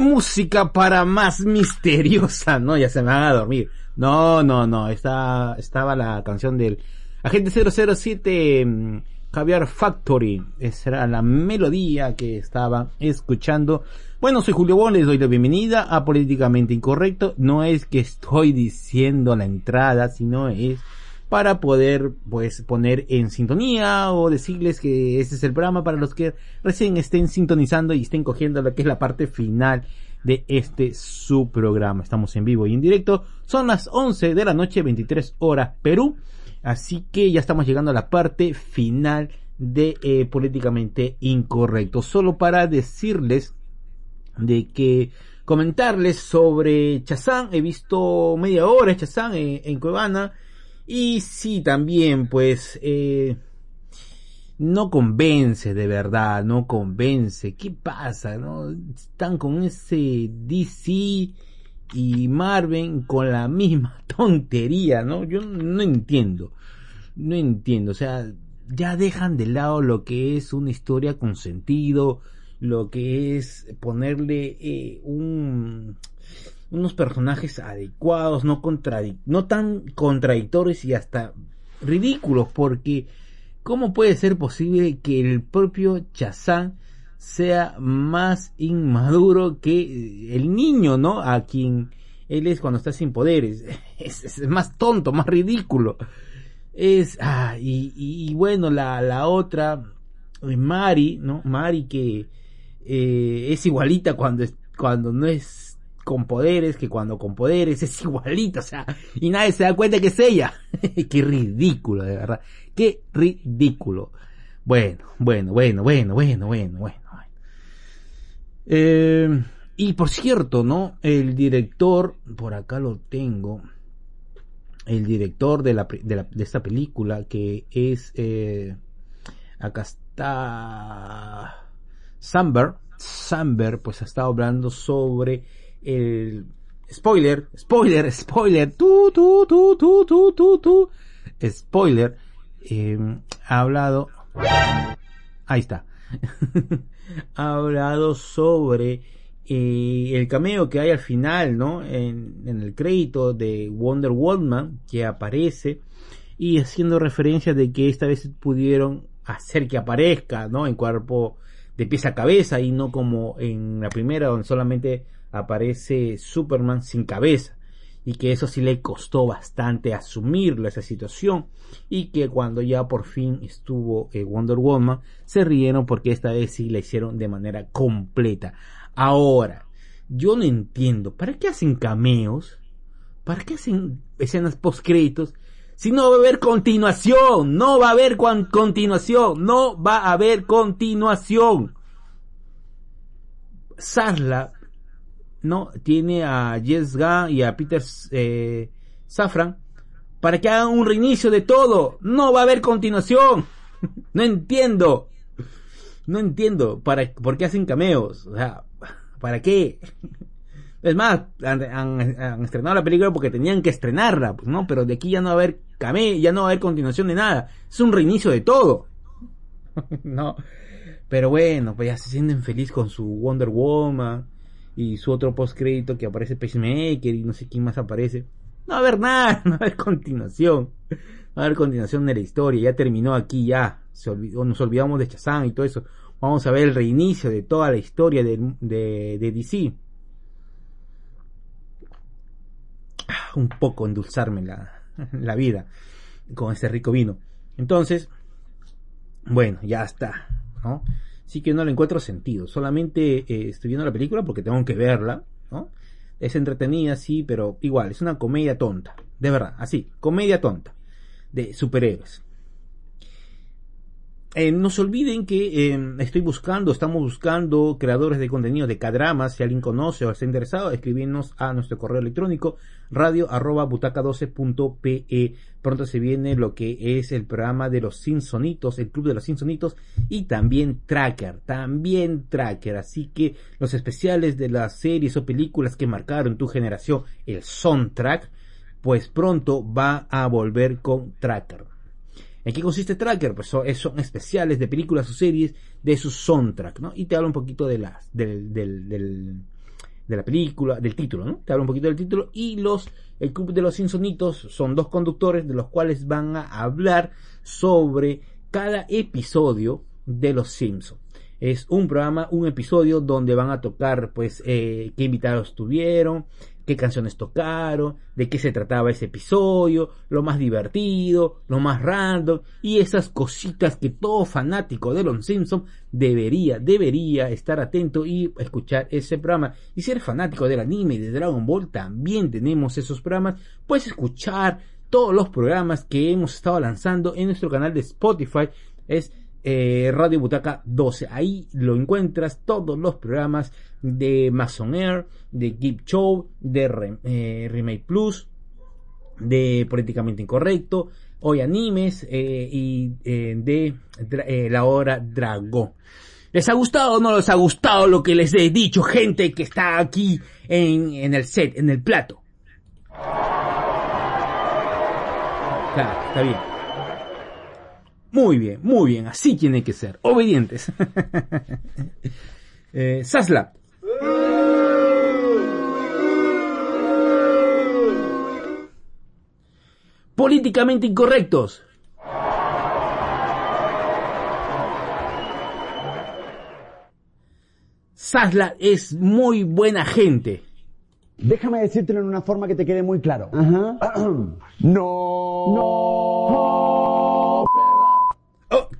música para más misteriosa? No, ya se me van a dormir. No, no, no. Está, estaba la canción del Agente 007 mm, Javier Factory. Esa era la melodía que estaba escuchando. Bueno, soy Julio Bon, les doy la bienvenida a Políticamente Incorrecto. No es que estoy diciendo la entrada, sino es para poder pues poner en sintonía o decirles que este es el programa para los que recién estén sintonizando y estén cogiendo lo que es la parte final de este su programa. Estamos en vivo y en directo. Son las 11 de la noche, 23 horas Perú. Así que ya estamos llegando a la parte final de eh, políticamente incorrecto. Solo para decirles de que comentarles sobre Chazán. He visto media hora Chazán en, en Cuevana. Y sí, también, pues, eh, no convence de verdad, no convence. ¿Qué pasa? No? Están con ese DC y Marvel con la misma tontería, ¿no? Yo no entiendo. No entiendo. O sea, ya dejan de lado lo que es una historia con sentido, lo que es ponerle eh, un unos personajes adecuados, no contradic no tan contradictorios y hasta ridículos, porque ¿cómo puede ser posible que el propio Chazán sea más inmaduro que el niño, ¿no? A quien él es cuando está sin poderes. Es, más tonto, más ridículo. Es, ah, y, y, y bueno, la, la otra, Mari, ¿no? Mari que eh, es igualita cuando, es, cuando no es con poderes que cuando con poderes es igualito, o sea, y nadie se da cuenta que es ella. Qué ridículo, de verdad. Qué ridículo. Bueno, bueno, bueno, bueno, bueno, bueno, bueno. Eh, y por cierto, ¿no? El director, por acá lo tengo, el director de, la, de, la, de esta película, que es, eh, acá está, Samber, Samber, pues ha estado hablando sobre el spoiler, spoiler, spoiler, tú, tú, tú, tú, tú, tú, tú, spoiler, eh, ha hablado, ahí está, ha hablado sobre eh, el cameo que hay al final, ¿no? En, en el crédito de Wonder Woman que aparece y haciendo referencia de que esta vez pudieron hacer que aparezca, ¿no? En cuerpo de pies a cabeza y no como en la primera donde solamente aparece Superman sin cabeza y que eso sí le costó bastante asumirlo esa situación y que cuando ya por fin estuvo eh, Wonder Woman se rieron porque esta vez sí la hicieron de manera completa. Ahora, yo no entiendo, ¿para qué hacen cameos? ¿Para qué hacen escenas post créditos? Si no va a haber continuación, no va a haber continuación, no va a haber continuación. Sarla, ¿no? Tiene a Jess Gunn y a Peter eh, Safran para que hagan un reinicio de todo. No va a haber continuación. no entiendo. No entiendo para, por qué hacen cameos. O sea, ¿para qué? Es más, han estrenado la película porque tenían que estrenarla, pues, ¿no? Pero de aquí ya no va a haber cameo, ya no va a haber continuación de nada. Es un reinicio de todo. no. Pero bueno, pues ya se sienten feliz con su Wonder Woman y su otro post crédito que aparece Pacemaker y no sé quién más aparece. No va a haber nada, no va a haber continuación. No va a haber continuación de la historia, ya terminó aquí ya. Nos olvidamos de Shazam y todo eso. Vamos a ver el reinicio de toda la historia de, de, de DC. Ah, Un poco endulzarme la, la vida con este rico vino. Entonces, bueno, ya está, ¿no? Sí que no le encuentro sentido. Solamente eh, estoy viendo la película porque tengo que verla, ¿no? Es entretenida, sí, pero igual, es una comedia tonta. De verdad, así, comedia tonta. De superhéroes. Eh, no se olviden que eh, estoy buscando, estamos buscando creadores de contenido de K-dramas. Si alguien conoce o está interesado, escribirnos a nuestro correo electrónico radio arroba butaca12.pe. Pronto se viene lo que es el programa de los Simpsonitos, el club de los Simpsonitos y también Tracker, también Tracker. Así que los especiales de las series o películas que marcaron tu generación, el soundtrack, pues pronto va a volver con Tracker. ¿En qué consiste Tracker? Pues son, es- son especiales de películas o series de su soundtrack, ¿no? Y te habla un poquito de las, del, de la película, del título, ¿no? Te habla un poquito del título y los, el club de los Simpsonitos son dos conductores de los cuales van a hablar sobre cada episodio de los Simpsons. Es un programa, un episodio donde van a tocar, pues, eh, qué invitados tuvieron, qué canciones tocaron, de qué se trataba ese episodio, lo más divertido, lo más random y esas cositas que todo fanático de los Simpsons debería, debería estar atento y escuchar ese programa. Y si eres fanático del anime y de Dragon Ball, también tenemos esos programas. Puedes escuchar todos los programas que hemos estado lanzando en nuestro canal de Spotify. Es eh, Radio Butaca 12. Ahí lo encuentras todos los programas de Mason Air, de Geek Show, de Re- eh, Remake Plus, de Políticamente Incorrecto, Hoy Animes eh, y eh, de eh, La Hora Dragón. ¿Les ha gustado o no les ha gustado lo que les he dicho, gente que está aquí en, en el set, en el plato? Claro, está bien. Muy bien, muy bien, así tiene que ser. Obedientes. eh, Sasla. Políticamente incorrectos. Sasla es muy buena gente. Déjame decírtelo en una forma que te quede muy claro. Ajá. no. No.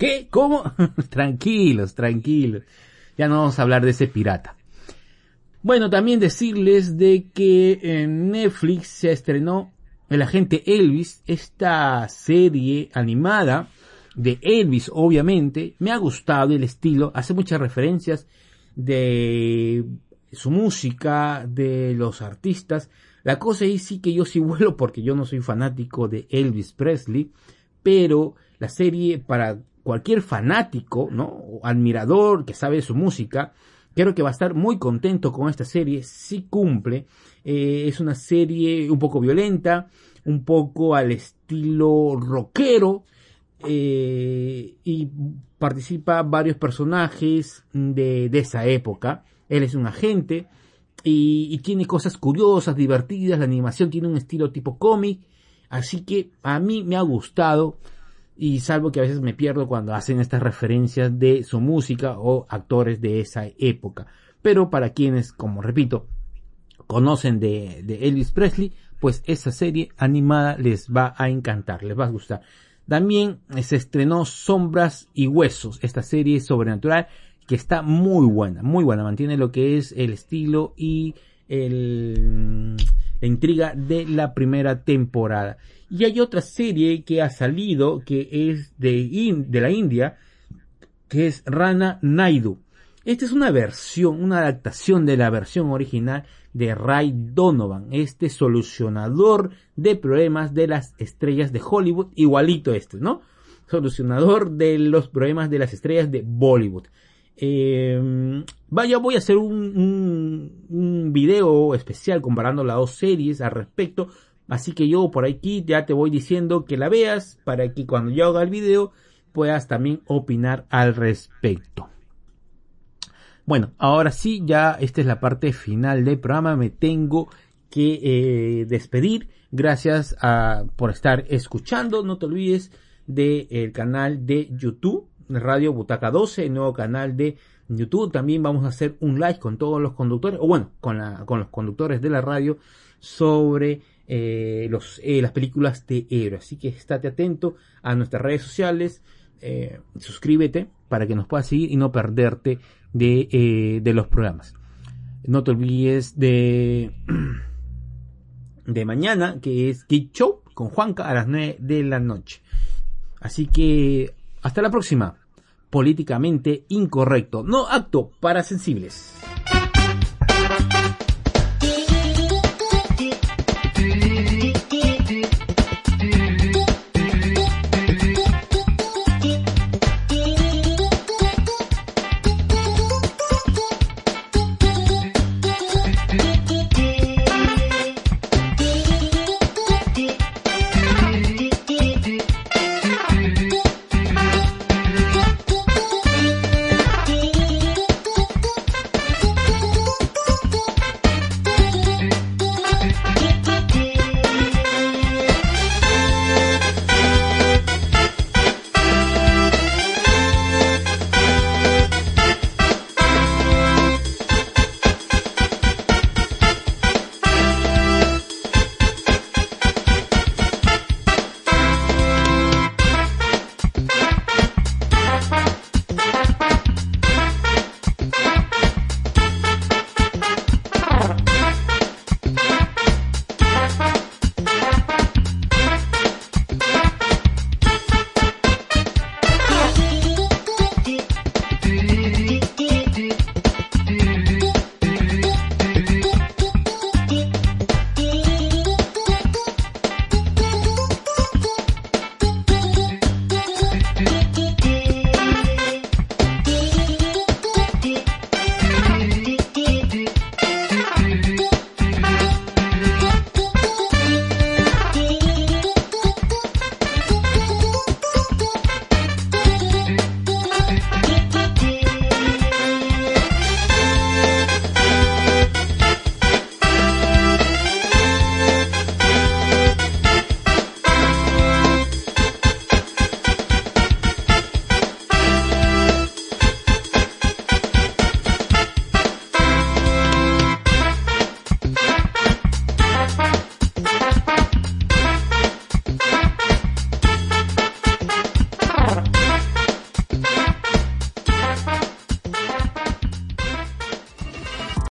¿Qué? ¿Cómo? tranquilos, tranquilos. Ya no vamos a hablar de ese pirata. Bueno, también decirles de que en Netflix se estrenó El agente Elvis, esta serie animada de Elvis, obviamente. Me ha gustado el estilo, hace muchas referencias de su música, de los artistas. La cosa es sí que yo sí vuelo porque yo no soy fanático de Elvis Presley, pero la serie para cualquier fanático, ¿no? O admirador que sabe su música, creo que va a estar muy contento con esta serie, si cumple. Eh, es una serie un poco violenta, un poco al estilo rockero, eh, y participa varios personajes de, de esa época. Él es un agente y, y tiene cosas curiosas, divertidas, la animación tiene un estilo tipo cómic, así que a mí me ha gustado y salvo que a veces me pierdo cuando hacen estas referencias de su música o actores de esa época. Pero para quienes, como repito, conocen de, Elvis Presley, pues esa serie animada les va a encantar, les va a gustar. También se estrenó Sombras y Huesos, esta serie sobrenatural que está muy buena, muy buena, mantiene lo que es el estilo y el, la intriga de la primera temporada. Y hay otra serie que ha salido que es de, de la India, que es Rana Naidu. Esta es una versión, una adaptación de la versión original de Ray Donovan, este solucionador de problemas de las estrellas de Hollywood, igualito este, ¿no? Solucionador de los problemas de las estrellas de Bollywood. Eh, vaya, voy a hacer un, un, un video especial comparando las dos series al respecto. Así que yo por aquí ya te voy diciendo que la veas para que cuando yo haga el video puedas también opinar al respecto. Bueno, ahora sí, ya esta es la parte final del programa. Me tengo que eh, despedir. Gracias a, por estar escuchando. No te olvides del canal de YouTube, Radio Butaca 12, el nuevo canal de YouTube. También vamos a hacer un live con todos los conductores, o bueno, con, la, con los conductores de la radio sobre eh, eh, las películas de héroes. Así que estate atento a nuestras redes sociales. eh, suscríbete para que nos puedas seguir y no perderte de, de los programas. No te olvides de, de mañana, que es Geek Show con Juanca a las 9 de la noche. Así que hasta la próxima. Políticamente incorrecto, no apto para sensibles.